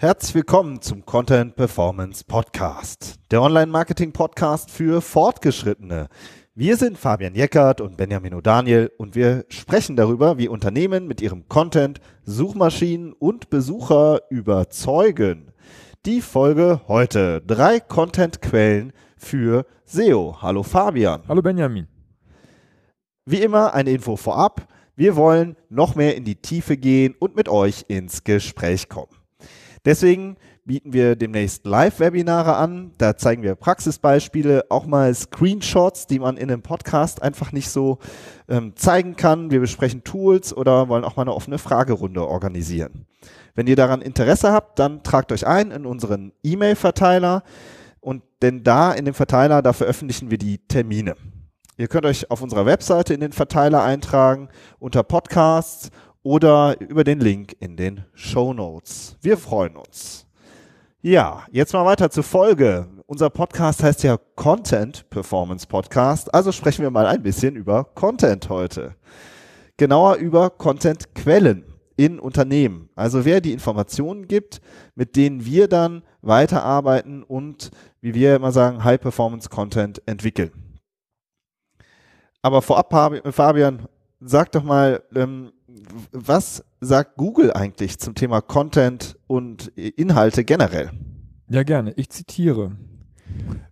Herzlich willkommen zum Content Performance Podcast, der Online-Marketing-Podcast für Fortgeschrittene. Wir sind Fabian Jeckert und Benjamin O'Daniel und wir sprechen darüber, wie Unternehmen mit ihrem Content Suchmaschinen und Besucher überzeugen. Die Folge heute. Drei Content-Quellen für SEO. Hallo Fabian. Hallo Benjamin. Wie immer eine Info vorab. Wir wollen noch mehr in die Tiefe gehen und mit euch ins Gespräch kommen. Deswegen bieten wir demnächst Live-Webinare an. Da zeigen wir Praxisbeispiele, auch mal Screenshots, die man in einem Podcast einfach nicht so ähm, zeigen kann. Wir besprechen Tools oder wollen auch mal eine offene Fragerunde organisieren. Wenn ihr daran Interesse habt, dann tragt euch ein in unseren E-Mail-Verteiler und denn da in dem Verteiler, da veröffentlichen wir die Termine. Ihr könnt euch auf unserer Webseite in den Verteiler eintragen unter Podcasts oder über den Link in den Show Notes. Wir freuen uns. Ja, jetzt mal weiter zur Folge. Unser Podcast heißt ja Content Performance Podcast, also sprechen wir mal ein bisschen über Content heute. Genauer über Content Quellen in Unternehmen. Also wer die Informationen gibt, mit denen wir dann weiterarbeiten und, wie wir immer sagen, High Performance Content entwickeln. Aber vorab, Fabian, sag doch mal, ähm, was sagt Google eigentlich zum Thema Content und Inhalte generell? Ja, gerne. Ich zitiere.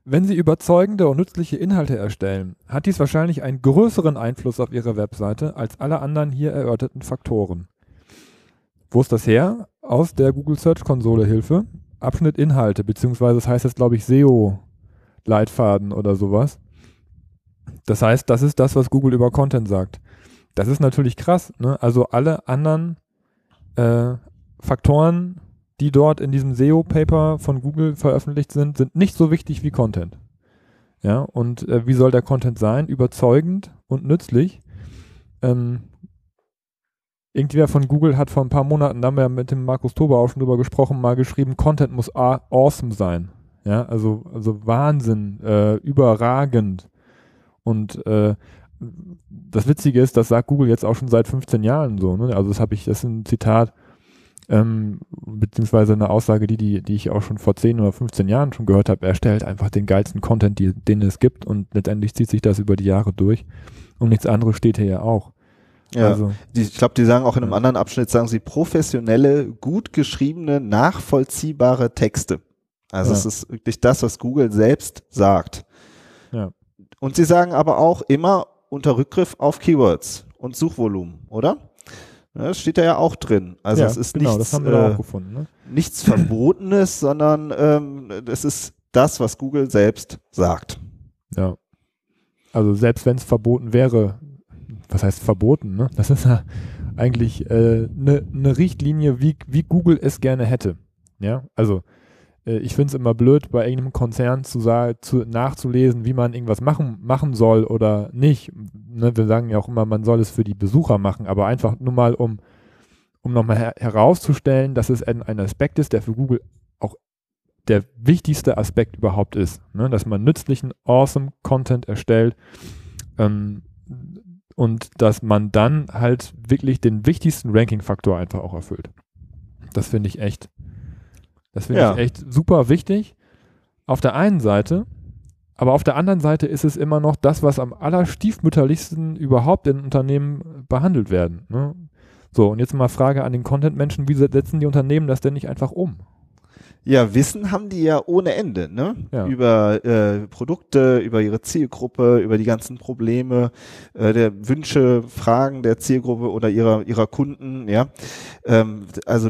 Wenn Sie überzeugende und nützliche Inhalte erstellen, hat dies wahrscheinlich einen größeren Einfluss auf Ihre Webseite als alle anderen hier erörterten Faktoren. Wo ist das her? Aus der Google Search Konsole Hilfe. Abschnitt Inhalte, beziehungsweise das heißt jetzt, glaube ich, SEO-Leitfaden oder sowas. Das heißt, das ist das, was Google über Content sagt. Das ist natürlich krass. Ne? Also alle anderen äh, Faktoren, die dort in diesem SEO-Paper von Google veröffentlicht sind, sind nicht so wichtig wie Content. Ja, und äh, wie soll der Content sein? Überzeugend und nützlich. Ähm, irgendwer von Google hat vor ein paar Monaten, da haben wir mit dem Markus Tober auch schon drüber gesprochen, mal geschrieben, Content muss awesome sein. Ja, also, also Wahnsinn, äh, überragend. Und äh, das Witzige ist, das sagt Google jetzt auch schon seit 15 Jahren so. Ne? Also das habe ich, das ist ein Zitat, ähm, beziehungsweise eine Aussage, die, die, die ich auch schon vor 10 oder 15 Jahren schon gehört habe. Er stellt einfach den geilsten Content, die, den es gibt und letztendlich zieht sich das über die Jahre durch. Und nichts anderes steht hier ja auch. Ja, also, die, ich glaube, die sagen auch in einem ja. anderen Abschnitt, sagen sie professionelle, gut geschriebene, nachvollziehbare Texte. Also ja. es ist wirklich das, was Google selbst sagt. Ja. Und sie sagen aber auch immer unter Rückgriff auf Keywords und Suchvolumen, oder? das steht da ja auch drin. Also ja, es ist genau, nichts, äh, gefunden, ne? nichts Verbotenes, sondern ähm, es ist das, was Google selbst sagt. Ja. Also selbst wenn es verboten wäre, was heißt verboten? Ne? Das ist ja eigentlich eine äh, ne, ne Richtlinie, wie, wie Google es gerne hätte. Ja, also ich finde es immer blöd, bei irgendeinem Konzern zu, zu, nachzulesen, wie man irgendwas machen, machen soll oder nicht. Ne, wir sagen ja auch immer, man soll es für die Besucher machen, aber einfach nur mal, um, um nochmal her herauszustellen, dass es ein, ein Aspekt ist, der für Google auch der wichtigste Aspekt überhaupt ist. Ne? Dass man nützlichen, awesome Content erstellt ähm, und dass man dann halt wirklich den wichtigsten Ranking-Faktor einfach auch erfüllt. Das finde ich echt das finde ja. ich echt super wichtig. Auf der einen Seite, aber auf der anderen Seite ist es immer noch das, was am allerstiefmütterlichsten überhaupt in Unternehmen behandelt werden. Ne? So, und jetzt mal Frage an den Content-Menschen, wie setzen die Unternehmen das denn nicht einfach um? Ja, Wissen haben die ja ohne Ende, ne? Ja. Über äh, Produkte, über ihre Zielgruppe, über die ganzen Probleme, äh, der Wünsche, Fragen der Zielgruppe oder ihrer ihrer Kunden, ja. Ähm, also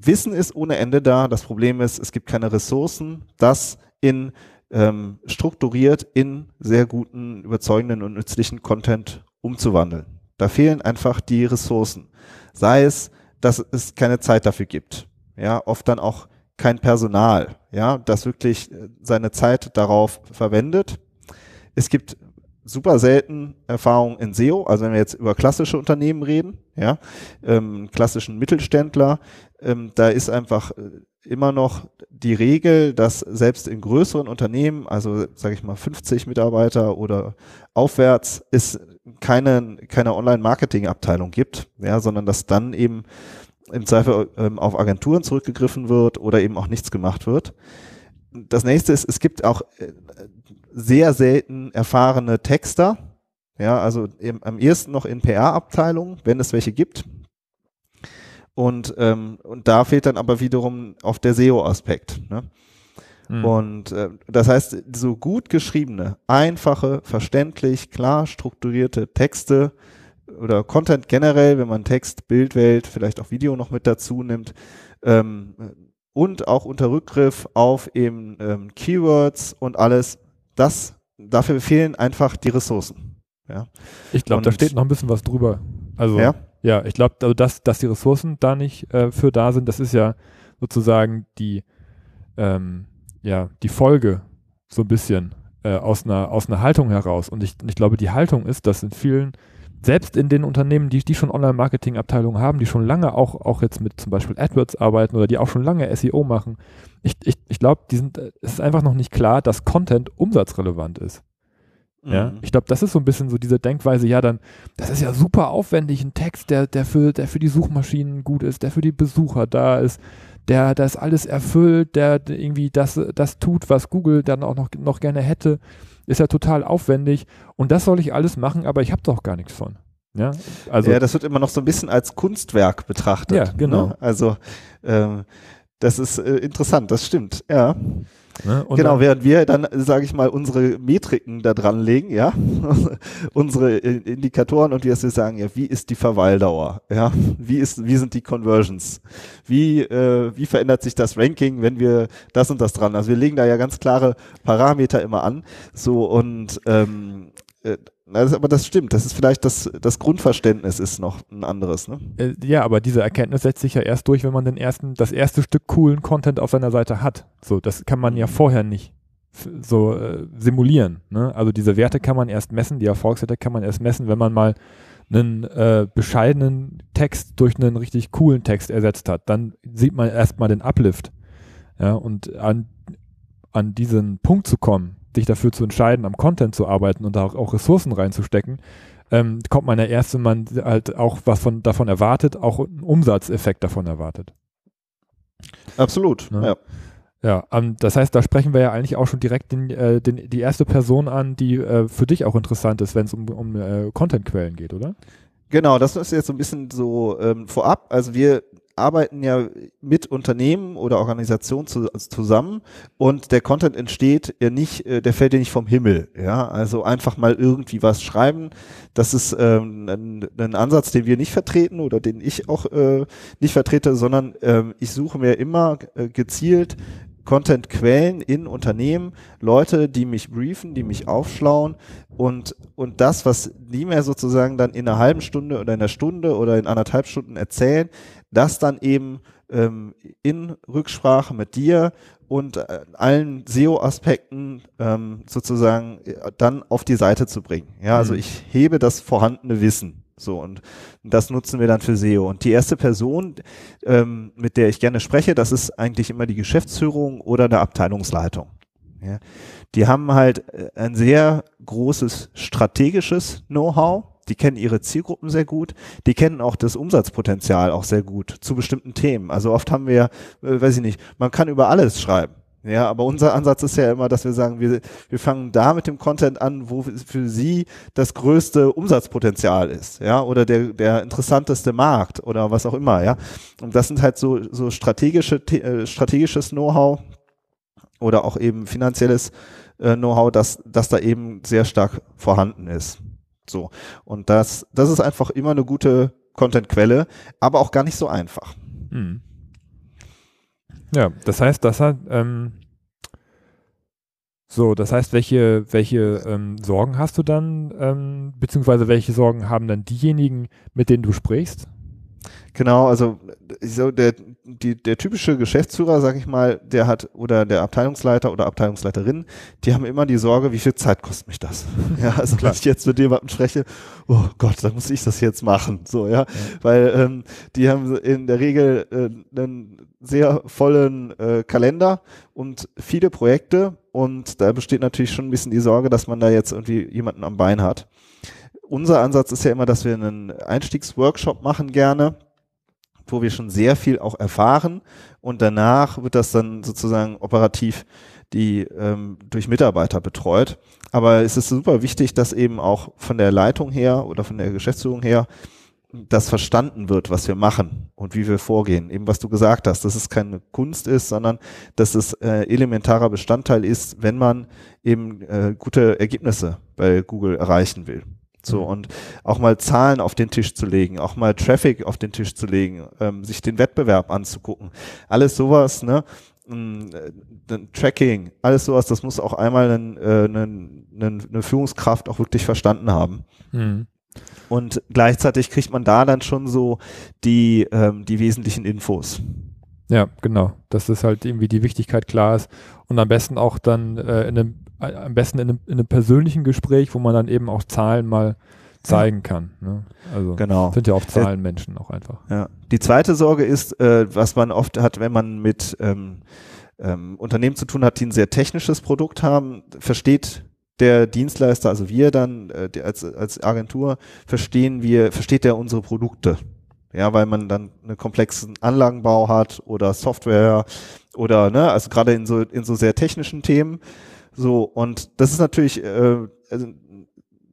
Wissen ist ohne Ende da. Das Problem ist, es gibt keine Ressourcen, das in ähm, strukturiert in sehr guten, überzeugenden und nützlichen Content umzuwandeln. Da fehlen einfach die Ressourcen. Sei es, dass es keine Zeit dafür gibt. Ja, oft dann auch kein Personal, ja, das wirklich äh, seine Zeit darauf verwendet. Es gibt super selten Erfahrung in SEO, also wenn wir jetzt über klassische Unternehmen reden, ja, ähm, klassischen Mittelständler, ähm, da ist einfach äh, immer noch die Regel, dass selbst in größeren Unternehmen, also sage ich mal 50 Mitarbeiter oder aufwärts, es keine, keine Online-Marketing-Abteilung gibt, ja, sondern dass dann eben im Zweifel ähm, auf Agenturen zurückgegriffen wird oder eben auch nichts gemacht wird. Das nächste ist, es gibt auch äh, sehr selten erfahrene Texter, ja, also im, am ehesten noch in PR-Abteilungen, wenn es welche gibt. Und, ähm, und da fehlt dann aber wiederum auf der SEO-Aspekt. Ne? Mhm. Und äh, das heißt, so gut geschriebene, einfache, verständlich, klar strukturierte Texte oder Content generell, wenn man Text, Bildwelt, vielleicht auch Video noch mit dazu nimmt, ähm, und auch unter Rückgriff auf eben ähm, Keywords und alles, das, dafür fehlen einfach die Ressourcen. Ja. Ich glaube, da steht noch ein bisschen was drüber. Also, ja, ja ich glaube, also dass, dass die Ressourcen da nicht äh, für da sind, das ist ja sozusagen die, ähm, ja, die Folge so ein bisschen äh, aus, einer, aus einer Haltung heraus. Und ich, ich glaube, die Haltung ist, dass in vielen selbst in den Unternehmen, die, die schon Online-Marketing-Abteilungen haben, die schon lange auch, auch jetzt mit zum Beispiel AdWords arbeiten oder die auch schon lange SEO machen, ich, ich, ich glaube, es ist einfach noch nicht klar, dass Content umsatzrelevant ist. Ja, mhm. ich glaube, das ist so ein bisschen so diese Denkweise, ja, dann, das ist ja super aufwendig, ein Text, der, der für, der für die Suchmaschinen gut ist, der für die Besucher da ist, der das alles erfüllt, der irgendwie das, das tut, was Google dann auch noch, noch gerne hätte ist ja total aufwendig und das soll ich alles machen, aber ich habe doch gar nichts von. Ja, also, ja, das wird immer noch so ein bisschen als Kunstwerk betrachtet. Ja, genau. Ne? Also ähm, das ist äh, interessant, das stimmt, ja. Ne? genau, dann, während wir dann, sage ich mal, unsere Metriken da dran legen, ja, unsere Indikatoren und wir sagen, ja, wie ist die Verweildauer, ja, wie ist, wie sind die Conversions, wie, äh, wie verändert sich das Ranking, wenn wir das und das dran, also wir legen da ja ganz klare Parameter immer an, so und ähm, äh, aber das stimmt, das ist vielleicht das, das Grundverständnis ist noch ein anderes, ne? Äh, ja, aber diese Erkenntnis setzt sich ja erst durch, wenn man den ersten, das erste Stück coolen Content auf seiner Seite hat. So, das kann man ja mhm. vorher nicht so äh, simulieren. Ne? Also diese Werte kann man erst messen, die Erfolgswerte kann man erst messen, wenn man mal einen äh, bescheidenen Text durch einen richtig coolen Text ersetzt hat. Dann sieht man erstmal den Uplift. Ja, und an, an diesen Punkt zu kommen, sich dafür zu entscheiden, am Content zu arbeiten und da auch, auch Ressourcen reinzustecken, ähm, kommt man ja erst, wenn man halt auch was von, davon erwartet, auch einen Umsatzeffekt davon erwartet. Absolut, ne? ja. Ja, um, ähm, das heißt, da sprechen wir ja eigentlich auch schon direkt den, äh, den, die erste Person an, die äh, für dich auch interessant ist, wenn es um, um äh, Contentquellen geht, oder? Genau, das ist jetzt so ein bisschen so ähm, vorab. Also wir arbeiten ja mit Unternehmen oder Organisationen zu, zusammen und der Content entsteht ja nicht, äh, der fällt ja nicht vom Himmel. Ja, also einfach mal irgendwie was schreiben. Das ist ähm, ein, ein Ansatz, den wir nicht vertreten oder den ich auch äh, nicht vertrete, sondern ähm, ich suche mir immer äh, gezielt Content-Quellen in Unternehmen, Leute, die mich briefen, die mich aufschlauen und, und das, was die mir sozusagen dann in einer halben Stunde oder in einer Stunde oder in anderthalb Stunden erzählen, das dann eben ähm, in Rücksprache mit dir und äh, allen SEO-Aspekten ähm, sozusagen äh, dann auf die Seite zu bringen. Ja, also mhm. ich hebe das vorhandene Wissen. So, und das nutzen wir dann für SEO. Und die erste Person, ähm, mit der ich gerne spreche, das ist eigentlich immer die Geschäftsführung oder eine Abteilungsleitung. Ja. Die haben halt äh, ein sehr großes strategisches Know-how die kennen ihre Zielgruppen sehr gut, die kennen auch das Umsatzpotenzial auch sehr gut zu bestimmten Themen. Also oft haben wir, äh, weiß ich nicht, man kann über alles schreiben. Ja, aber unser Ansatz ist ja immer, dass wir sagen, wir, wir fangen da mit dem Content an, wo für Sie das größte Umsatzpotenzial ist, ja, oder der, der interessanteste Markt oder was auch immer, ja. Und das sind halt so, so strategische, äh, strategisches Know-how oder auch eben finanzielles äh, Know-how, dass, dass da eben sehr stark vorhanden ist. So. Und das, das ist einfach immer eine gute Content-Quelle, aber auch gar nicht so einfach. Hm. Ja, das heißt, das hat, ähm, so, das heißt, welche, welche ähm, Sorgen hast du dann, ähm, beziehungsweise welche Sorgen haben dann diejenigen, mit denen du sprichst? Genau, also so der, die, der typische Geschäftsführer, sag ich mal, der hat, oder der Abteilungsleiter oder Abteilungsleiterin, die haben immer die Sorge, wie viel Zeit kostet mich das? Ja, also Klar. wenn ich jetzt mit jemandem spreche, oh Gott, dann muss ich das jetzt machen. So, ja. ja. Weil ähm, die haben in der Regel äh, einen sehr vollen äh, Kalender und viele Projekte und da besteht natürlich schon ein bisschen die Sorge, dass man da jetzt irgendwie jemanden am Bein hat. Unser Ansatz ist ja immer, dass wir einen Einstiegsworkshop machen gerne wo wir schon sehr viel auch erfahren und danach wird das dann sozusagen operativ die ähm, durch Mitarbeiter betreut. Aber es ist super wichtig, dass eben auch von der Leitung her oder von der Geschäftsführung her das verstanden wird, was wir machen und wie wir vorgehen. Eben was du gesagt hast, dass es keine Kunst ist, sondern dass es äh, elementarer Bestandteil ist, wenn man eben äh, gute Ergebnisse bei Google erreichen will. So, mhm. und auch mal Zahlen auf den Tisch zu legen, auch mal Traffic auf den Tisch zu legen, ähm, sich den Wettbewerb anzugucken. Alles sowas, ne? Mm, äh, Tracking, alles sowas, das muss auch einmal eine, äh, eine Führungskraft auch wirklich verstanden haben. Mhm. Und gleichzeitig kriegt man da dann schon so die, ähm, die wesentlichen Infos. Ja, genau. Dass das halt irgendwie die Wichtigkeit klar ist und am besten auch dann äh, in einem am besten in einem, in einem, persönlichen Gespräch, wo man dann eben auch Zahlen mal zeigen kann. Ne? Also genau. sind ja auch Zahlenmenschen auch einfach. Ja. Die zweite Sorge ist, äh, was man oft hat, wenn man mit ähm, ähm, Unternehmen zu tun hat, die ein sehr technisches Produkt haben, versteht der Dienstleister, also wir dann äh, als, als Agentur, verstehen wir, versteht der unsere Produkte. Ja, weil man dann einen komplexen Anlagenbau hat oder Software oder ne, also gerade in so in so sehr technischen Themen so, und das ist natürlich äh, also,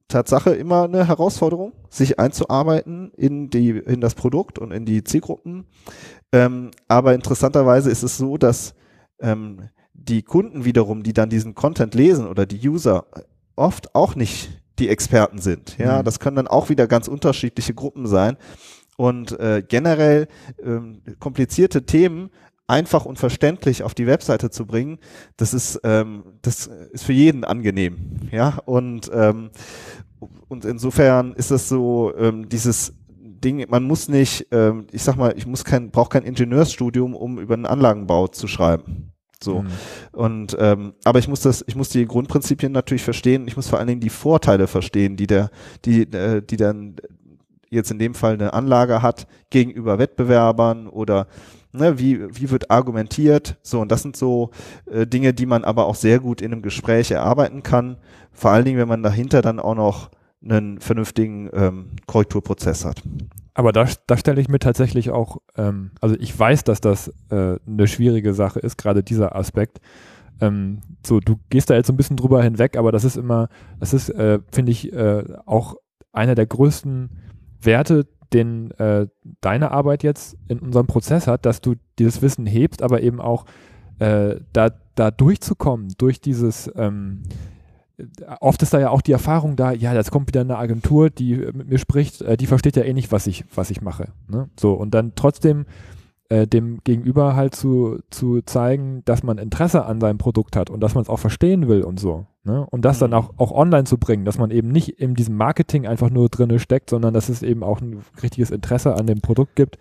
Tatsache immer eine Herausforderung, sich einzuarbeiten in die, in das Produkt und in die Zielgruppen. Ähm, aber interessanterweise ist es so, dass ähm, die Kunden wiederum, die dann diesen Content lesen oder die User, oft auch nicht die Experten sind. Ja, mhm. das können dann auch wieder ganz unterschiedliche Gruppen sein. Und äh, generell ähm, komplizierte Themen einfach und verständlich auf die Webseite zu bringen, das ist, ähm, das ist für jeden angenehm. Ja, und, ähm, und insofern ist das so, ähm, dieses Ding, man muss nicht, ähm, ich sag mal, ich muss kein, brauche kein Ingenieursstudium, um über einen Anlagenbau zu schreiben. So. Mhm. Und ähm, aber ich muss das, ich muss die Grundprinzipien natürlich verstehen. Ich muss vor allen Dingen die Vorteile verstehen, die der, die, äh, die dann jetzt in dem Fall eine Anlage hat gegenüber Wettbewerbern oder Ne, wie, wie wird argumentiert? So, und das sind so äh, Dinge, die man aber auch sehr gut in einem Gespräch erarbeiten kann. Vor allen Dingen, wenn man dahinter dann auch noch einen vernünftigen ähm, Korrekturprozess hat. Aber da, da stelle ich mir tatsächlich auch, ähm, also ich weiß, dass das äh, eine schwierige Sache ist, gerade dieser Aspekt. Ähm, so, du gehst da jetzt so ein bisschen drüber hinweg, aber das ist immer, das ist, äh, finde ich, äh, auch einer der größten Werte, den äh, deine Arbeit jetzt in unserem Prozess hat, dass du dieses Wissen hebst, aber eben auch äh, da, da durchzukommen, durch dieses, ähm, oft ist da ja auch die Erfahrung da, ja, jetzt kommt wieder eine Agentur, die mit mir spricht, äh, die versteht ja eh nicht, was ich, was ich mache. Ne? So, und dann trotzdem äh, dem Gegenüber halt zu, zu zeigen, dass man Interesse an seinem Produkt hat und dass man es auch verstehen will und so. Ne? Und das mhm. dann auch, auch online zu bringen, dass man eben nicht in diesem Marketing einfach nur drinne steckt, sondern dass es eben auch ein richtiges Interesse an dem Produkt gibt.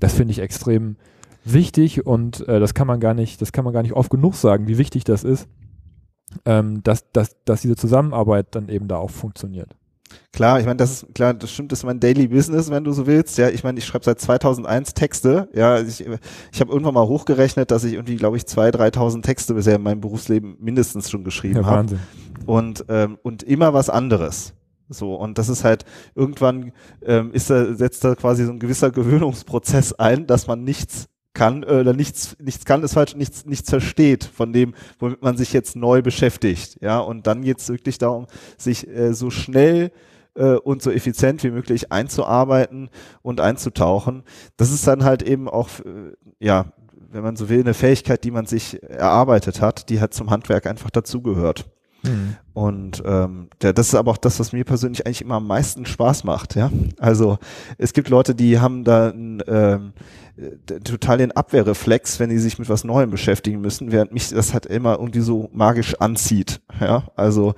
Das finde ich extrem wichtig und äh, das kann man gar nicht, das kann man gar nicht oft genug sagen, wie wichtig das ist, ähm, dass, dass, dass diese Zusammenarbeit dann eben da auch funktioniert. Klar, ich meine, das ist klar, das stimmt, das ist mein Daily Business, wenn du so willst. Ja, ich meine, ich schreibe seit 2001 Texte. Ja, ich, ich habe irgendwann mal hochgerechnet, dass ich irgendwie, glaube ich, 2.000, 3.000 Texte bisher in meinem Berufsleben mindestens schon geschrieben ja, habe. Und ähm, und immer was anderes. So, und das ist halt, irgendwann ähm, ist da, setzt da quasi so ein gewisser Gewöhnungsprozess ein, dass man nichts kann äh, oder nichts nichts kann ist falsch nichts nichts versteht von dem womit man sich jetzt neu beschäftigt ja. Und dann geht es wirklich darum sich äh, so schnell äh, und so effizient wie möglich einzuarbeiten und einzutauchen. Das ist dann halt eben auch äh, ja wenn man so will eine Fähigkeit die man sich erarbeitet hat die hat zum Handwerk einfach dazugehört Mhm. Und ähm, der, das ist aber auch das, was mir persönlich eigentlich immer am meisten Spaß macht. Ja, also es gibt Leute, die haben da ein, ähm, äh, total den Abwehrreflex, wenn die sich mit was Neuem beschäftigen müssen, während mich das halt immer irgendwie so magisch anzieht. Ja, also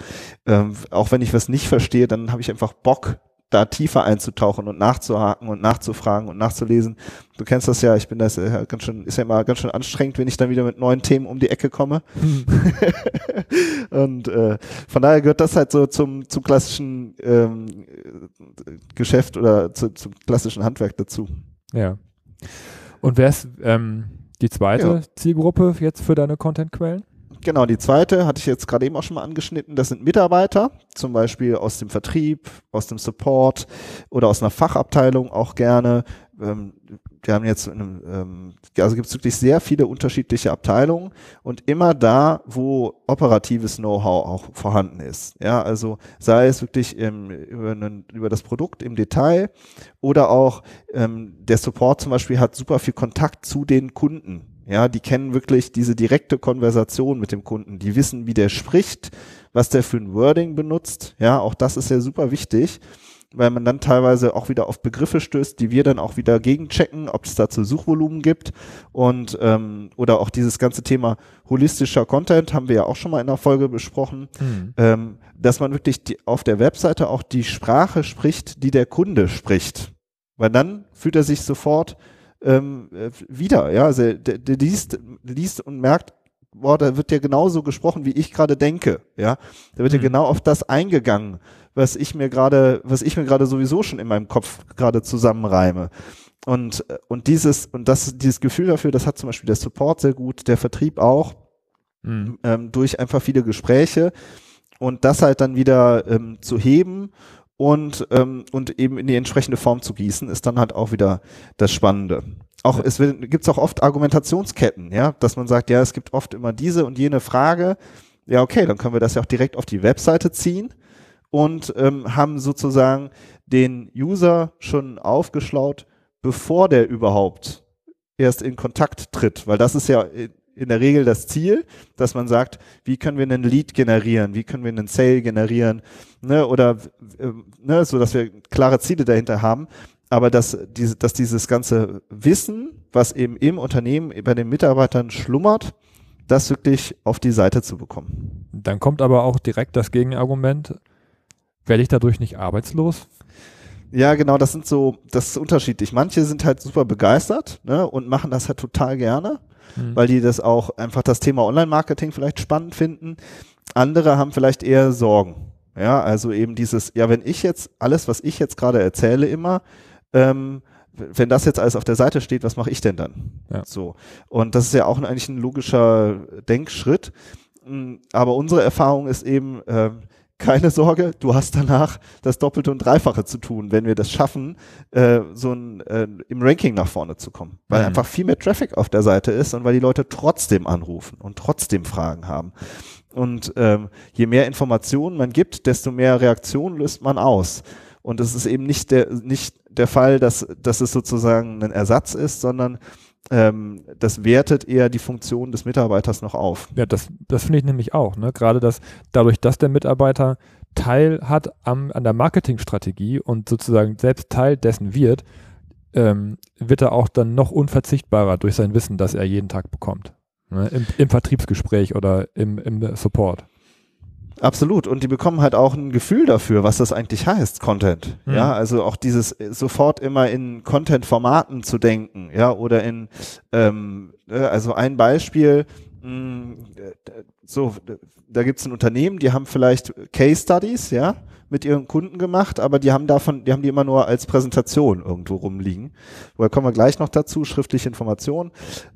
ähm, auch wenn ich was nicht verstehe, dann habe ich einfach Bock da tiefer einzutauchen und nachzuhaken und nachzufragen und nachzulesen. Du kennst das ja, ich bin das ja ganz schön, ist ja immer ganz schön anstrengend, wenn ich dann wieder mit neuen Themen um die Ecke komme. Hm. und äh, von daher gehört das halt so zum, zum klassischen ähm, Geschäft oder zu, zum klassischen Handwerk dazu. Ja. Und wer ist ähm, die zweite ja. Zielgruppe jetzt für deine Contentquellen? Genau, die zweite hatte ich jetzt gerade eben auch schon mal angeschnitten. Das sind Mitarbeiter, zum Beispiel aus dem Vertrieb, aus dem Support oder aus einer Fachabteilung auch gerne. Ähm, wir haben jetzt, ähm, also gibt es wirklich sehr viele unterschiedliche Abteilungen und immer da, wo operatives Know-how auch vorhanden ist. Ja, also sei es wirklich im, über, einen, über das Produkt im Detail oder auch ähm, der Support zum Beispiel hat super viel Kontakt zu den Kunden ja, die kennen wirklich diese direkte Konversation mit dem Kunden. Die wissen, wie der spricht, was der für ein Wording benutzt. Ja, auch das ist ja super wichtig, weil man dann teilweise auch wieder auf Begriffe stößt, die wir dann auch wieder gegenchecken, ob es dazu Suchvolumen gibt und ähm, oder auch dieses ganze Thema holistischer Content haben wir ja auch schon mal in der Folge besprochen, mhm. ähm, dass man wirklich die, auf der Webseite auch die Sprache spricht, die der Kunde spricht, weil dann fühlt er sich sofort ähm, äh, wieder. Ja, also der, der liest, liest und merkt, boah, da wird ja genauso gesprochen, wie ich gerade denke. Ja, da wird mhm. ja genau auf das eingegangen, was ich mir gerade, was ich mir gerade sowieso schon in meinem Kopf gerade zusammenreime. Und, und dieses, und das, dieses Gefühl dafür, das hat zum Beispiel der Support sehr gut, der Vertrieb auch, mhm. ähm, durch einfach viele Gespräche und das halt dann wieder ähm, zu heben und, ähm, und eben in die entsprechende Form zu gießen, ist dann halt auch wieder das Spannende. Auch, ja. es gibt es auch oft Argumentationsketten, ja, dass man sagt, ja, es gibt oft immer diese und jene Frage. Ja, okay, dann können wir das ja auch direkt auf die Webseite ziehen und ähm, haben sozusagen den User schon aufgeschlaut, bevor der überhaupt erst in Kontakt tritt, weil das ist ja in der Regel das Ziel, dass man sagt, wie können wir einen Lead generieren, wie können wir einen Sale generieren, ne, oder äh, ne, so dass wir klare Ziele dahinter haben, aber dass, diese, dass dieses ganze Wissen, was eben im Unternehmen bei den Mitarbeitern schlummert, das wirklich auf die Seite zu bekommen. Dann kommt aber auch direkt das Gegenargument, werde ich dadurch nicht arbeitslos? Ja, genau, das sind so, das ist unterschiedlich. Manche sind halt super begeistert ne, und machen das halt total gerne mhm. weil die das auch einfach das Thema Online-Marketing vielleicht spannend finden. Andere haben vielleicht eher Sorgen. Ja, also eben dieses, ja, wenn ich jetzt alles, was ich jetzt gerade erzähle, immer, ähm, wenn das jetzt alles auf der Seite steht, was mache ich denn dann? Ja. So. Und das ist ja auch eigentlich ein logischer Denkschritt. Mm, aber unsere Erfahrung ist eben, ähm, keine Sorge, du hast danach das Doppelte und Dreifache zu tun, wenn wir das schaffen, äh, so ein, äh, im Ranking nach vorne zu kommen. Weil mhm. einfach viel mehr Traffic auf der Seite ist und weil die Leute trotzdem anrufen und trotzdem Fragen haben. Und ähm, je mehr Informationen man gibt, desto mehr Reaktionen löst man aus. Und es ist eben nicht der, nicht der Fall, dass, dass es sozusagen ein Ersatz ist, sondern ähm, das wertet eher die Funktion des Mitarbeiters noch auf. Ja, das, das finde ich nämlich auch. Ne? Gerade dass dadurch, dass der Mitarbeiter Teil hat am, an der Marketingstrategie und sozusagen selbst Teil dessen wird, ähm, wird er auch dann noch unverzichtbarer durch sein Wissen, das er jeden Tag bekommt. Ne? Im, Im, Vertriebsgespräch oder im, im Support. Absolut. Und die bekommen halt auch ein Gefühl dafür, was das eigentlich heißt, Content. Mhm. Ja, also auch dieses äh, sofort immer in Content-Formaten zu denken, ja, oder in, ähm, äh, also ein Beispiel, mh, mm, so, da gibt es ein Unternehmen, die haben vielleicht Case Studies, ja, mit ihren Kunden gemacht, aber die haben davon, die haben die immer nur als Präsentation irgendwo rumliegen. Woher kommen wir gleich noch dazu, schriftliche Informationen.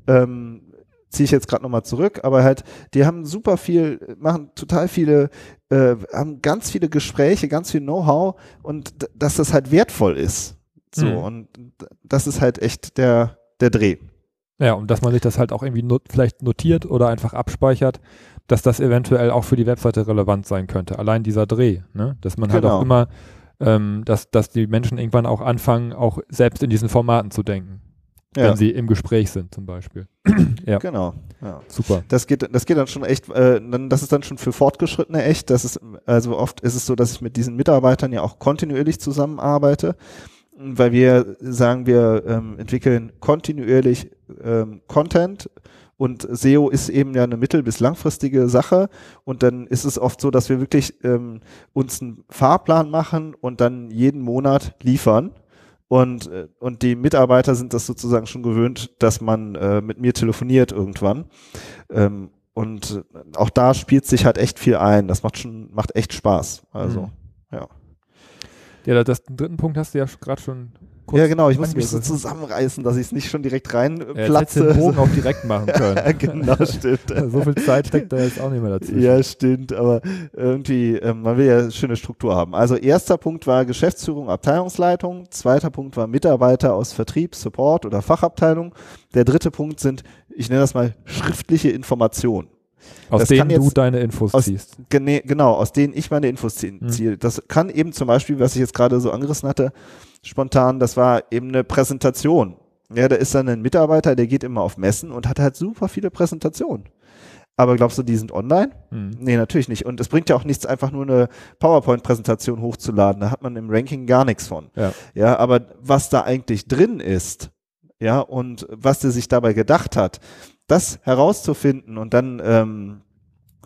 Ähm, ziehe ich jetzt gerade nochmal zurück, aber halt, die haben super viel, machen total viele, äh, haben ganz viele Gespräche, ganz viel Know-how und dass das halt wertvoll ist. So, mhm. und das ist halt echt der, der Dreh. Ja, und dass man sich das halt auch irgendwie not vielleicht notiert oder einfach abspeichert, dass das eventuell auch für die Webseite relevant sein könnte. Allein dieser Dreh, ne? Dass man halt auch genau. immer, ähm, dass, dass die Menschen irgendwann auch anfangen, auch selbst in diesen Formaten zu denken ja. wenn sie im Gespräch sind zum Beispiel. ja. Genau. Ja. Super. Das geht, das geht dann schon echt, äh, dann, das ist dann schon für Fortgeschrittene echt. Das ist, also oft ist es so, dass ich mit diesen Mitarbeitern ja auch kontinuierlich zusammenarbeite, weil wir sagen, wir ähm, entwickeln kontinuierlich ähm, Content Und SEO ist eben ja eine mittel- bis langfristige Sache. Und dann ist es oft so, dass wir wirklich ähm, uns einen Fahrplan machen und dann jeden Monat liefern. Und, äh, und die Mitarbeiter sind das sozusagen schon gewöhnt, dass man äh, mit mir telefoniert irgendwann. Ähm, und auch da spielt sich halt echt viel ein. Das macht schon, macht echt Spaß. Also, mhm. ja. Ja, das, den dritten Punkt hast du ja gerade schon kurz. Ja, genau, ich muss mich so zusammenreißen, dass ich es nicht schon direkt reinplatze. Ja, den Bogen auch direkt machen können. genau, stimmt. so viel Zeit steckt da jetzt auch nicht mehr dazu. Ja, stimmt, aber irgendwie, äh, man will ja eine schöne Struktur haben. Also erster Punkt war Geschäftsführung, Abteilungsleitung. Zweiter Punkt war Mitarbeiter aus Vertrieb, Support oder Fachabteilung. Der dritte Punkt sind, ich nenne das mal schriftliche Informationen. Aus das denen jetzt, du deine Infos aus, ziehst. Genau, aus denen ich meine Infos ziehe. Mhm. Das kann eben zum Beispiel, was ich jetzt gerade so angerissen hatte, spontan, das war eben eine Präsentation. Ja, da ist dann ein Mitarbeiter, der geht immer auf Messen und hat halt super viele Präsentationen. Aber glaubst du, die sind online? Hm. Nee, natürlich nicht. Und es bringt ja auch nichts, einfach nur eine PowerPoint-Präsentation hochzuladen. Da hat man im Ranking gar nichts von. Ja. ja, aber was da eigentlich drin ist, ja, und was der sich dabei gedacht hat, das herauszufinden und dann ähm,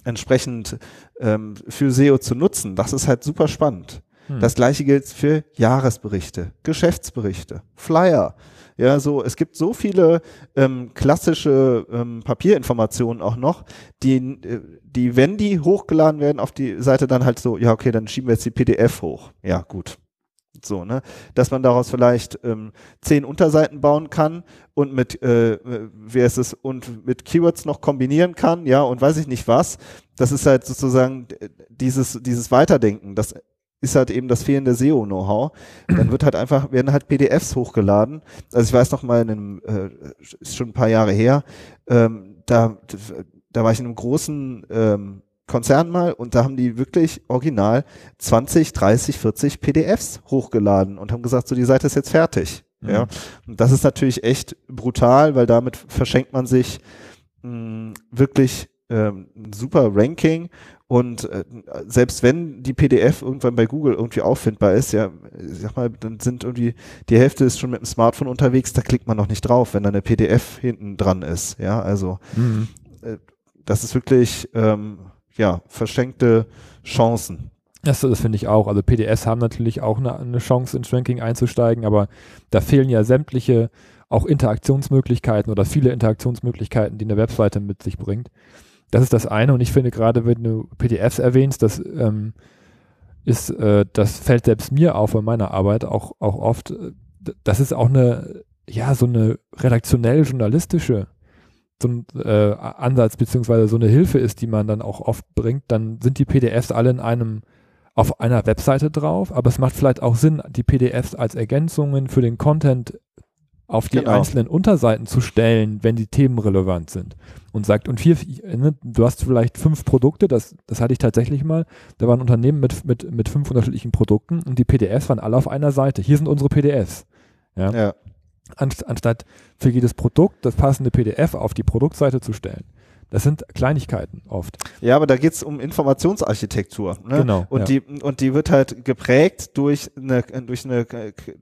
entsprechend ähm, für SEO zu nutzen, das ist halt super spannend. Hm. Das gleiche gilt für Jahresberichte, Geschäftsberichte, Flyer. Ja, so, es gibt so viele ähm, klassische ähm, Papierinformationen auch noch, die, äh, die, wenn die hochgeladen werden auf die Seite, dann halt so, ja, okay, dann schieben wir jetzt die PDF hoch. Ja, gut. So, ne? Dass man daraus vielleicht ähm, zehn Unterseiten bauen kann und mit, äh, wie ist es, und mit Keywords noch kombinieren kann, ja, und weiß ich nicht was. Das ist halt sozusagen dieses, dieses Weiterdenken. Das ist halt eben das fehlende SEO-Know-how. Dann wird halt einfach, werden halt PDFs hochgeladen. Also ich weiß noch mal, in einem, äh, ist schon ein paar Jahre her, ähm, da, da war ich in einem großen ähm, Konzern mal und da haben die wirklich original 20, 30, 40 PDFs hochgeladen und haben gesagt, so die Seite ist jetzt fertig. Mhm. Ja, und das ist natürlich echt brutal, weil damit verschenkt man sich mh, wirklich ähm, ein super Ranking und äh, selbst wenn die PDF irgendwann bei Google irgendwie auffindbar ist, ja, ich sag mal, dann sind irgendwie, die Hälfte ist schon mit dem Smartphone unterwegs, da klickt man noch nicht drauf, wenn da eine PDF hinten dran ist. Ja, also mhm. äh, das ist wirklich ähm, ja, verschenkte Chancen. Das, das finde ich auch. Also PDFs haben natürlich auch eine, eine Chance ins Ranking einzusteigen, aber da fehlen ja sämtliche auch Interaktionsmöglichkeiten oder viele Interaktionsmöglichkeiten, die eine Webseite mit sich bringt. Das ist das eine und ich finde gerade, wenn du PDFs erwähnst, das ähm, ist, äh, das fällt selbst mir auf in meiner Arbeit auch, auch oft. Das ist auch eine, ja, so eine redaktionell-journalistische so ein äh, Ansatz beziehungsweise so eine Hilfe ist, die man dann auch oft bringt, dann sind die PDFs alle in einem auf einer Webseite drauf, aber es macht vielleicht auch Sinn, die PDFs als Ergänzungen für den Content auf die genau. einzelnen Unterseiten zu stellen, wenn die Themen relevant sind. Und sagt, und hier, ne, du hast vielleicht fünf Produkte, das, das hatte ich tatsächlich mal, da waren Unternehmen mit, mit, mit fünf unterschiedlichen Produkten und die PDFs waren alle auf einer Seite. Hier sind unsere PDFs. Ja. ja. Anstatt für jedes Produkt das passende PDF auf die Produktseite zu stellen. Das sind Kleinigkeiten oft. Ja, aber da geht es um Informationsarchitektur. Ne? Genau. Und, ja. die, und die wird halt geprägt durch eine, durch eine,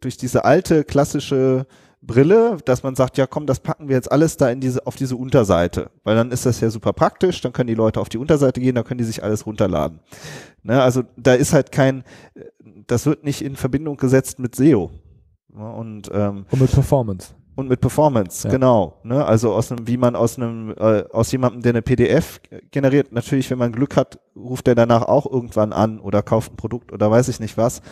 durch diese alte klassische Brille, dass man sagt, ja komm, das packen wir jetzt alles da in diese, auf diese Unterseite. Weil dann ist das ja super praktisch, dann können die Leute auf die Unterseite gehen, dann können die sich alles runterladen. Ne, also da ist halt kein, das wird nicht in Verbindung gesetzt mit SEO. Und, ähm, und mit Performance. Und mit Performance, ja. genau. Ne? Also aus einem, wie man aus einem, äh, aus jemandem, der eine PDF generiert, natürlich, wenn man Glück hat, ruft er danach auch irgendwann an oder kauft ein Produkt oder weiß ich nicht was.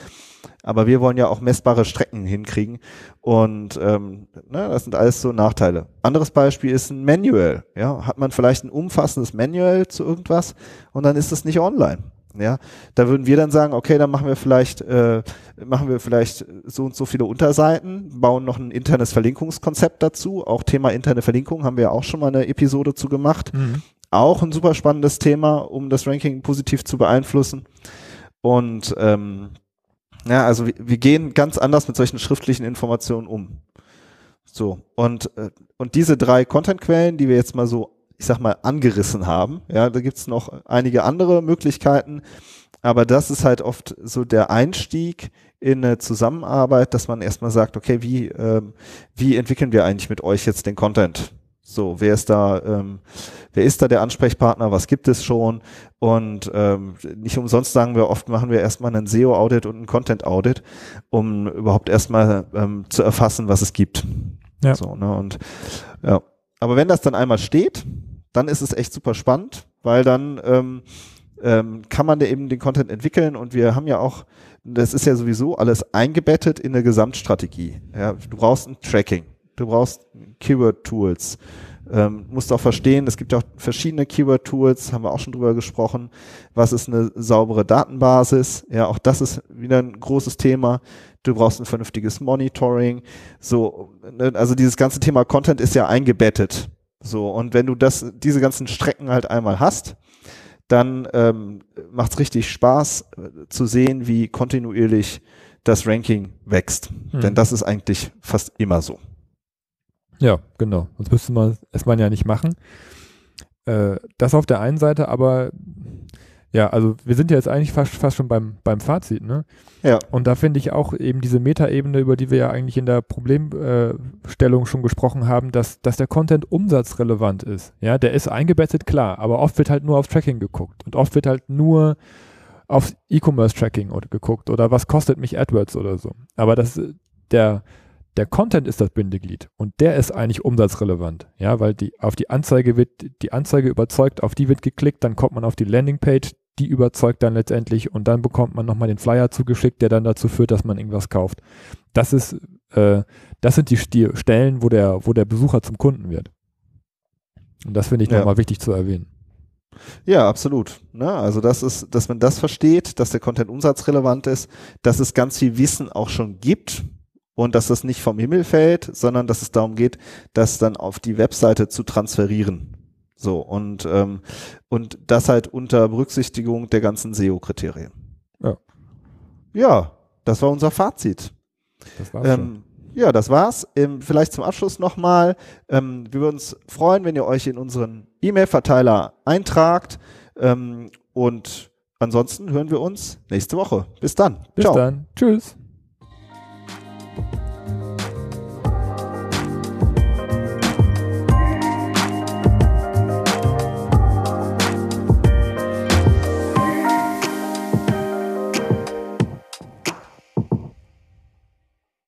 Aber wir wollen ja auch messbare Strecken hinkriegen. Und ähm, ne, das sind alles so Nachteile. Anderes Beispiel ist ein Manual. Ja, hat man vielleicht ein umfassendes Manual zu irgendwas und dann ist es nicht online. Ja, da würden wir dann sagen, okay, dann machen wir vielleicht, äh, machen wir vielleicht so und so viele Unterseiten, bauen noch ein internes Verlinkungskonzept dazu. Auch Thema interne Verlinkung haben wir ja auch schon mal eine Episode zu gemacht. Mhm. Auch ein super spannendes Thema, um das Ranking positiv zu beeinflussen. Und ähm, ja, also wir, wir gehen ganz anders mit solchen schriftlichen Informationen um. So, und, äh, und diese drei Contentquellen, die wir jetzt mal so, ich sag mal, angerissen haben, ja, da gibt's noch einige andere Möglichkeiten, aber das ist halt oft so der Einstieg in eine Zusammenarbeit, dass man erstmal sagt, okay, wie, ähm, wie entwickeln wir eigentlich mit euch jetzt den Content? So, wer ist da, ähm, wer ist da der Ansprechpartner? Was gibt es schon? Und ähm, nicht umsonst sagen wir oft, machen wir erstmal einen SEO-Audit und einen Content-Audit, um überhaupt erstmal ähm, zu erfassen, was es gibt. Ja. So, ne? Und ja. Aber wenn das dann einmal steht, dann ist es echt super spannend, weil dann ähm, ähm, kann man da eben den Content entwickeln und wir haben ja auch, das ist ja sowieso alles eingebettet in eine Gesamtstrategie. Ja, du brauchst ein Tracking, du brauchst Keyword-Tools, ähm, musst auch verstehen, es gibt ja auch verschiedene Keyword-Tools, haben wir auch schon drüber gesprochen. Was ist eine saubere Datenbasis? Ja, auch das ist wieder ein großes Thema. Du brauchst ein vernünftiges Monitoring. So, ne, also dieses ganze Thema Content ist ja eingebettet. So, und wenn du das, diese ganzen Strecken halt einmal hast, dann ähm, macht es richtig Spaß äh, zu sehen, wie kontinuierlich das Ranking wächst. Hm. Denn das ist eigentlich fast immer so. Ja, genau. Sonst müsste man es man ja nicht machen. Äh, das auf der einen Seite, aber ja, also wir sind ja jetzt eigentlich fast, fast schon beim, beim Fazit, ne? Ja. Und da finde ich auch eben diese Metaebene, über die wir ja eigentlich in der Problemstellung schon gesprochen haben, dass, dass der Content umsatzrelevant ist. Ja, der ist eingebettet, klar, aber oft wird halt nur aufs Tracking geguckt und oft wird halt nur aufs E-Commerce-Tracking geguckt oder was kostet mich AdWords oder so. Aber das, der, der Content ist das Bindeglied und der ist eigentlich umsatzrelevant, ja, weil die auf die Anzeige wird die Anzeige überzeugt, auf die wird geklickt, dann kommt man auf die Landingpage, die überzeugt dann letztendlich und dann bekommt man nochmal den Flyer zugeschickt, der dann dazu führt, dass man irgendwas kauft. Das ist, äh, das sind die Sti- Stellen, wo der, wo der Besucher zum Kunden wird. Und das finde ich Ja. nochmal wichtig zu erwähnen. Ja, absolut. Ne? Also das ist, dass man das versteht, dass der Content umsatzrelevant ist, dass es ganz viel Wissen auch schon gibt und dass das nicht vom Himmel fällt, sondern dass es darum geht, das dann auf die Webseite zu transferieren. So und ähm, und das halt unter Berücksichtigung der ganzen SEO-Kriterien. Ja. Ja, das war unser Fazit. Das war's. Ähm, ja, das war's. Ähm, vielleicht zum Abschluss nochmal. Ähm, wir würden uns freuen, wenn ihr euch in unseren E-Mail-Verteiler eintragt. Ähm, und ansonsten hören wir uns nächste Woche. Bis dann. Bis Ciao. dann. Tschüss.